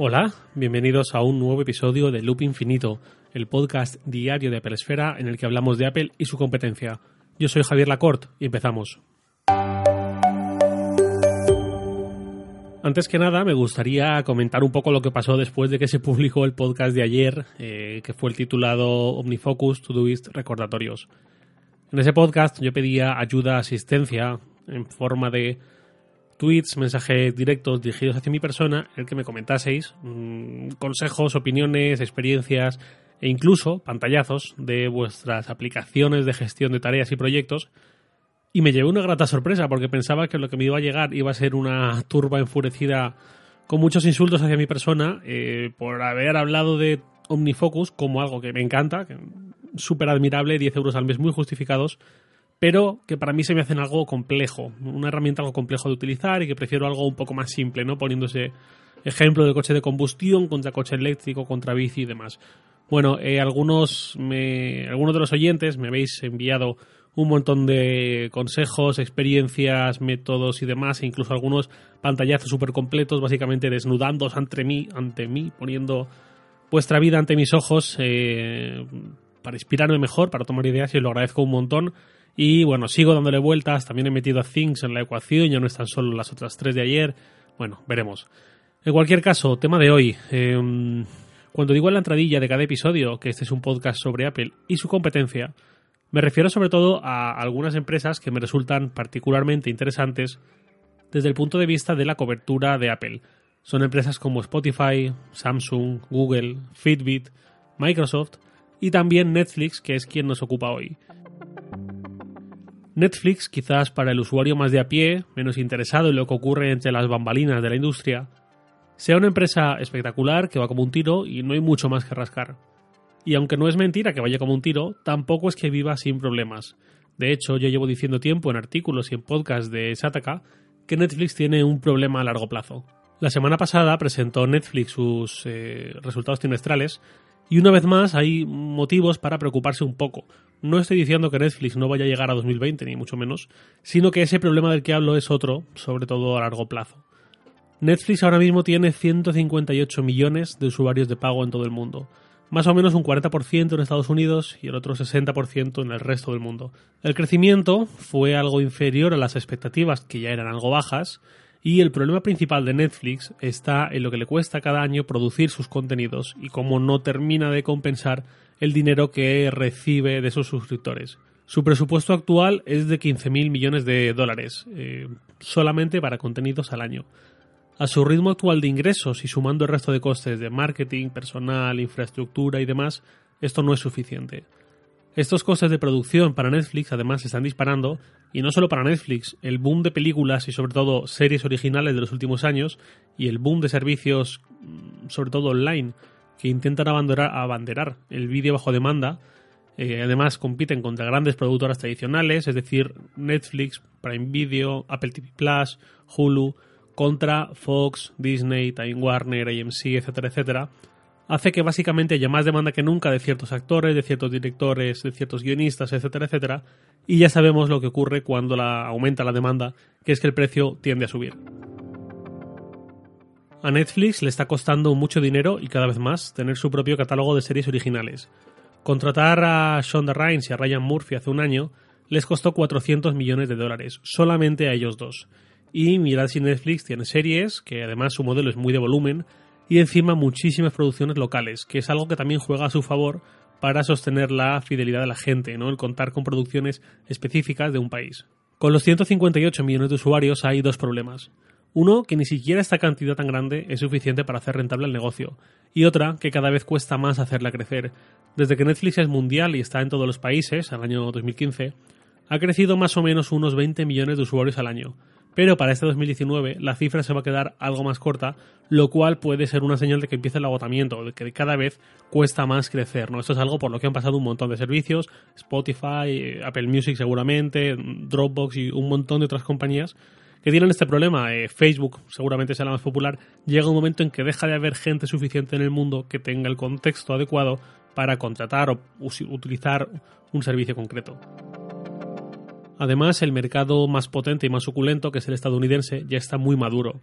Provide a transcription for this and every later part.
Hola, bienvenidos a un nuevo episodio de Loop Infinito, el podcast diario de Apple Esfera en el que hablamos de Apple y su competencia. Yo soy Javier Lacorte y empezamos. Antes que nada, me gustaría comentar un poco lo que pasó después de que se publicó el podcast de ayer, eh, que fue el titulado Omnifocus Todoist Recordatorios. En ese podcast yo pedía ayuda, asistencia, en forma de tweets, mensajes directos dirigidos hacia mi persona, el que me comentaseis mmm, consejos, opiniones, experiencias e incluso pantallazos de vuestras aplicaciones de gestión de tareas y proyectos. Y me llevé una grata sorpresa porque pensaba que lo que me iba a llegar iba a ser una turba enfurecida con muchos insultos hacia mi persona eh, por haber hablado de OmniFocus como algo que me encanta, súper admirable, 10 euros al mes muy justificados, pero que para mí se me hacen algo complejo, una herramienta algo complejo de utilizar y que prefiero algo un poco más simple, ¿no? Poniéndose ejemplo de coche de combustión contra coche eléctrico, contra bici y demás. Bueno, eh, algunos, me, algunos de los oyentes me habéis enviado un montón de consejos, experiencias, métodos y demás, e incluso algunos pantallazos súper completos, básicamente desnudándos ante mí, ante mí, poniendo vuestra vida ante mis ojos eh, para inspirarme mejor, para tomar ideas y os lo agradezco un montón. Y bueno, sigo dándole vueltas, también he metido a Things en la ecuación, ya no están solo las otras tres de ayer. Bueno, veremos. En cualquier caso, tema de hoy. Eh, cuando digo en la entradilla de cada episodio que este es un podcast sobre Apple y su competencia, me refiero sobre todo a algunas empresas que me resultan particularmente interesantes desde el punto de vista de la cobertura de Apple. Son empresas como Spotify, Samsung, Google, Fitbit, Microsoft y también Netflix, que es quien nos ocupa hoy. Netflix, quizás para el usuario más de a pie, menos interesado en lo que ocurre entre las bambalinas de la industria, sea una empresa espectacular que va como un tiro y no hay mucho más que rascar. Y aunque no es mentira que vaya como un tiro, tampoco es que viva sin problemas. De hecho, yo llevo diciendo tiempo en artículos y en podcasts de Sataka que Netflix tiene un problema a largo plazo. La semana pasada presentó Netflix sus eh, resultados trimestrales y una vez más hay motivos para preocuparse un poco. No estoy diciendo que Netflix no vaya a llegar a 2020, ni mucho menos, sino que ese problema del que hablo es otro, sobre todo a largo plazo. Netflix ahora mismo tiene 158 millones de usuarios de pago en todo el mundo más o menos un 40% en Estados Unidos y el otro 60% en el resto del mundo. El crecimiento fue algo inferior a las expectativas, que ya eran algo bajas, y el problema principal de Netflix está en lo que le cuesta cada año producir sus contenidos y cómo no termina de compensar el dinero que recibe de sus suscriptores. Su presupuesto actual es de 15.000 millones de dólares, eh, solamente para contenidos al año. A su ritmo actual de ingresos y sumando el resto de costes de marketing, personal, infraestructura y demás, esto no es suficiente. Estos costes de producción para Netflix además se están disparando, y no solo para Netflix, el boom de películas y sobre todo series originales de los últimos años, y el boom de servicios, mm, sobre todo online, que intentan abanderar, el vídeo bajo demanda, eh, además compiten contra grandes productoras tradicionales, es decir, Netflix, Prime Video, Apple TV Plus, Hulu, contra Fox, Disney, Time Warner, AMC, etcétera, etcétera, hace que básicamente haya más demanda que nunca de ciertos actores, de ciertos directores, de ciertos guionistas, etcétera, etcétera, y ya sabemos lo que ocurre cuando la, aumenta la demanda, que es que el precio tiende a subir. A Netflix le está costando mucho dinero y cada vez más tener su propio catálogo de series originales. Contratar a Shonda Rhimes y a Ryan Murphy hace un año les costó 400 millones de dólares, solamente a ellos dos y mirad si Netflix tiene series, que además su modelo es muy de volumen, y encima muchísimas producciones locales, que es algo que también juega a su favor para sostener la fidelidad de la gente, ¿no? El contar con producciones específicas de un país. Con los 158 millones de usuarios hay dos problemas. Uno, que ni siquiera esta cantidad tan grande es suficiente para hacer rentable el negocio. Y otra, que cada vez cuesta más hacerla crecer. Desde que Netflix es mundial y está en todos los países, al año 2015, ha crecido más o menos unos 20 millones de usuarios al año pero para este 2019 la cifra se va a quedar algo más corta, lo cual puede ser una señal de que empieza el agotamiento, de que cada vez cuesta más crecer, ¿no? Esto es algo por lo que han pasado un montón de servicios, Spotify, Apple Music seguramente, Dropbox y un montón de otras compañías que tienen este problema. Eh, Facebook seguramente la más popular. Llega un momento en que deja de haber gente suficiente en el mundo que tenga el contexto adecuado para contratar o utilizar un servicio concreto. Además, el mercado más potente y más suculento, que es el estadounidense, ya está muy maduro.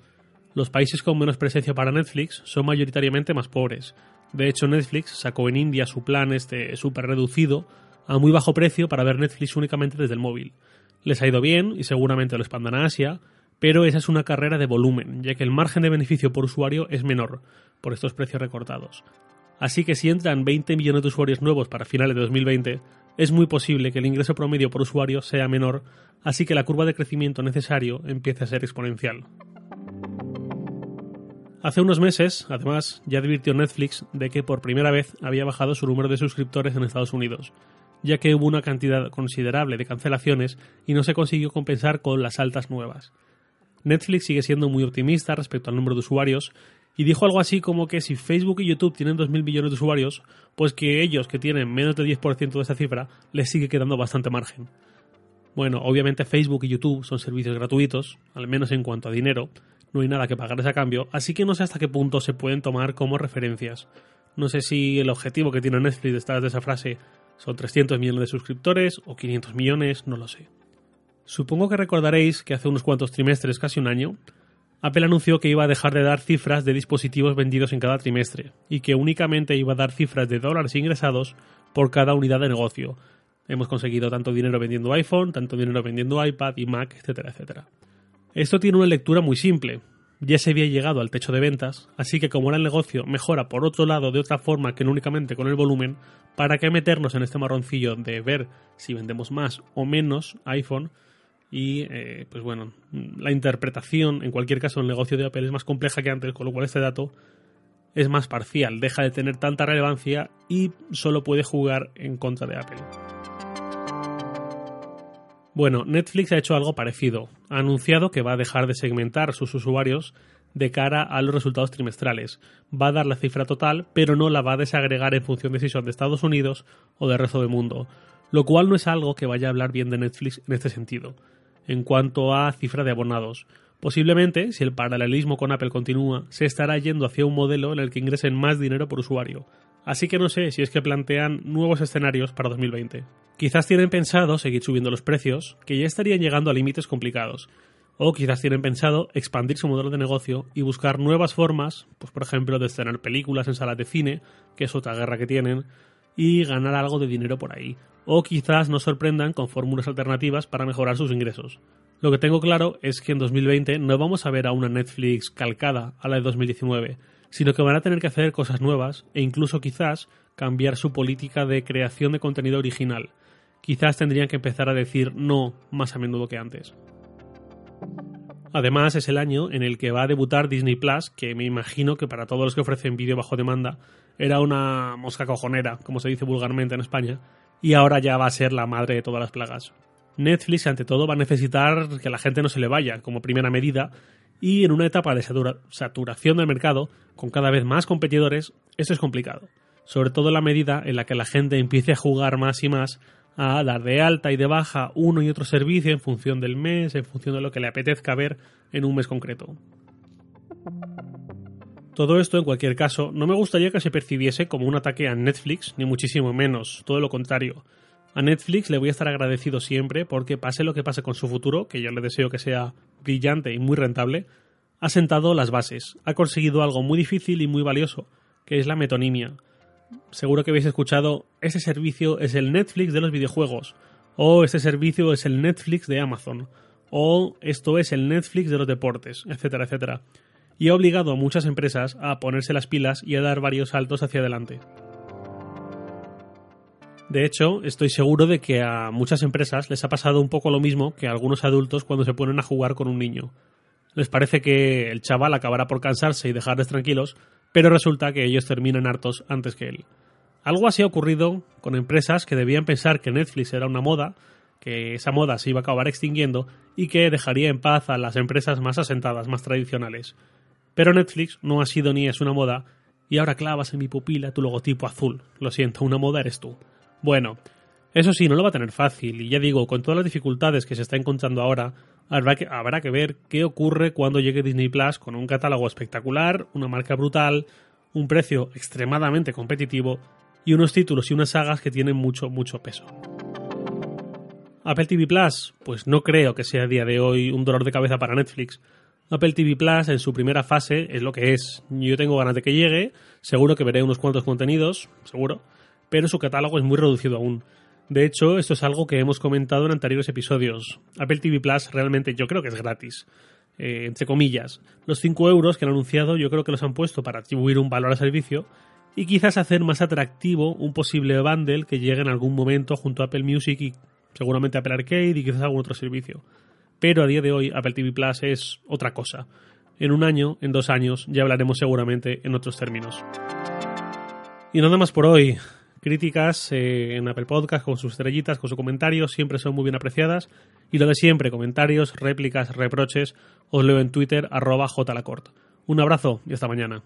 los países con menos presencia para Netflix son mayoritariamente más pobres. De hecho, Netflix sacó en India su plan este súper reducido a muy bajo precio para ver Netflix únicamente desde el móvil. Les ha ido bien y seguramente lo expandan a Asia, pero esa es una carrera de volumen, ya que el margen de beneficio por usuario es menor por estos precios recortados. Así que si entran 20 millones de usuarios nuevos para finales de 2020, es muy posible que el ingreso promedio por usuario sea menor, así que la curva de crecimiento necesario empiece a ser exponencial. Hace unos meses, además, ya advirtió Netflix de que por primera vez había bajado su número de suscriptores en Estados Unidos, ya que hubo una cantidad considerable de cancelaciones y no se consiguió compensar con las altas nuevas. Netflix sigue siendo muy optimista respecto al número de usuarios y dijo algo así como que si Facebook y YouTube tienen 2.000 millones de usuarios, pues que ellos que tienen menos del 10% de esa cifra les sigue quedando bastante margen. Bueno, obviamente Facebook y YouTube son servicios gratuitos, al menos en cuanto a dinero, no hay nada que pagarles a cambio, así que no sé hasta qué punto se pueden tomar como referencias. No sé si el objetivo que tiene Netflix detrás de esa frase son 300 millones de suscriptores o 500 millones, no lo sé. Supongo que recordaréis que hace unos cuantos trimestres, casi un año, Apple anunció que iba a dejar de dar cifras de dispositivos vendidos en cada trimestre y que únicamente iba a dar cifras de dólares ingresados por cada unidad de negocio. Hemos conseguido tanto dinero vendiendo iPhone, tanto dinero vendiendo iPad y Mac, etcétera, etcétera. Esto tiene una lectura muy simple. Ya se había llegado al techo de ventas, así que como ahora el negocio mejora por otro lado de otra forma que no únicamente con el volumen, ¿para qué meternos en este marroncillo de ver si vendemos más o menos iPhone y eh, pues bueno, la interpretación, en cualquier caso, el negocio de Apple es más compleja que antes, con lo cual este dato es más parcial, deja de tener tanta relevancia y solo puede jugar en contra de Apple. Bueno, Netflix ha hecho algo parecido. Ha anunciado que va a dejar de segmentar sus usuarios de cara a los resultados trimestrales. Va a dar la cifra total, pero no la va a desagregar en función de si son de Estados Unidos o del resto del mundo, lo cual no es algo que vaya a hablar bien de Netflix en este sentido en cuanto a cifra de abonados. Posiblemente, si el paralelismo con Apple continúa, se estará yendo hacia un modelo en el que ingresen más dinero por usuario. Así que no sé si es que plantean nuevos escenarios para 2020. Quizás tienen pensado seguir subiendo los precios, que ya estarían llegando a límites complicados. O quizás tienen pensado expandir su modelo de negocio y buscar nuevas formas, pues por ejemplo de estrenar películas en salas de cine, que es otra guerra que tienen, y ganar algo de dinero por ahí o quizás nos sorprendan con fórmulas alternativas para mejorar sus ingresos. Lo que tengo claro es que en 2020 no vamos a ver a una Netflix calcada a la de 2019, sino que van a tener que hacer cosas nuevas e incluso quizás cambiar su política de creación de contenido original. Quizás tendrían que empezar a decir no más a menudo que antes. Además, es el año en el que va a debutar Disney Plus, que me imagino que para todos los que ofrecen vídeo bajo demanda era una mosca cojonera, como se dice vulgarmente en España, y ahora ya va a ser la madre de todas las plagas. Netflix, ante todo, va a necesitar que la gente no se le vaya como primera medida y en una etapa de saturación del mercado, con cada vez más competidores, esto es complicado. Sobre todo en la medida en la que la gente empiece a jugar más y más a dar de alta y de baja uno y otro servicio en función del mes, en función de lo que le apetezca ver en un mes concreto. Todo esto, en cualquier caso, no me gustaría que se percibiese como un ataque a Netflix, ni muchísimo menos, todo lo contrario. A Netflix le voy a estar agradecido siempre porque pase lo que pase con su futuro, que yo le deseo que sea brillante y muy rentable, ha sentado las bases, ha conseguido algo muy difícil y muy valioso, que es la metonimia. Seguro que habéis escuchado, ese servicio es el Netflix de los videojuegos, o este servicio es el Netflix de Amazon, o esto es el Netflix de los deportes, etcétera, etcétera y ha obligado a muchas empresas a ponerse las pilas y a dar varios saltos hacia adelante. De hecho, estoy seguro de que a muchas empresas les ha pasado un poco lo mismo que a algunos adultos cuando se ponen a jugar con un niño. Les parece que el chaval acabará por cansarse y dejarles tranquilos, pero resulta que ellos terminan hartos antes que él. Algo así ha ocurrido con empresas que debían pensar que Netflix era una moda, que esa moda se iba a acabar extinguiendo y que dejaría en paz a las empresas más asentadas, más tradicionales. Pero Netflix no ha sido ni es una moda, y ahora clavas en mi pupila tu logotipo azul. Lo siento, una moda eres tú. Bueno, eso sí, no lo va a tener fácil, y ya digo, con todas las dificultades que se está encontrando ahora, habrá que, habrá que ver qué ocurre cuando llegue Disney Plus con un catálogo espectacular, una marca brutal, un precio extremadamente competitivo y unos títulos y unas sagas que tienen mucho, mucho peso. Apple TV Plus, pues no creo que sea a día de hoy un dolor de cabeza para Netflix, Apple TV Plus en su primera fase es lo que es. Yo tengo ganas de que llegue, seguro que veré unos cuantos contenidos, seguro, pero su catálogo es muy reducido aún. De hecho, esto es algo que hemos comentado en anteriores episodios. Apple TV Plus realmente yo creo que es gratis. Eh, entre comillas. Los 5 euros que han anunciado yo creo que los han puesto para atribuir un valor al servicio y quizás hacer más atractivo un posible bundle que llegue en algún momento junto a Apple Music y seguramente Apple Arcade y quizás algún otro servicio. Pero a día de hoy Apple TV Plus es otra cosa. En un año, en dos años, ya hablaremos seguramente en otros términos. Y nada más por hoy. Críticas eh, en Apple Podcast con sus estrellitas, con sus comentarios, siempre son muy bien apreciadas. Y lo de siempre, comentarios, réplicas, reproches, os leo en Twitter, arroba jlacort. Un abrazo y hasta mañana.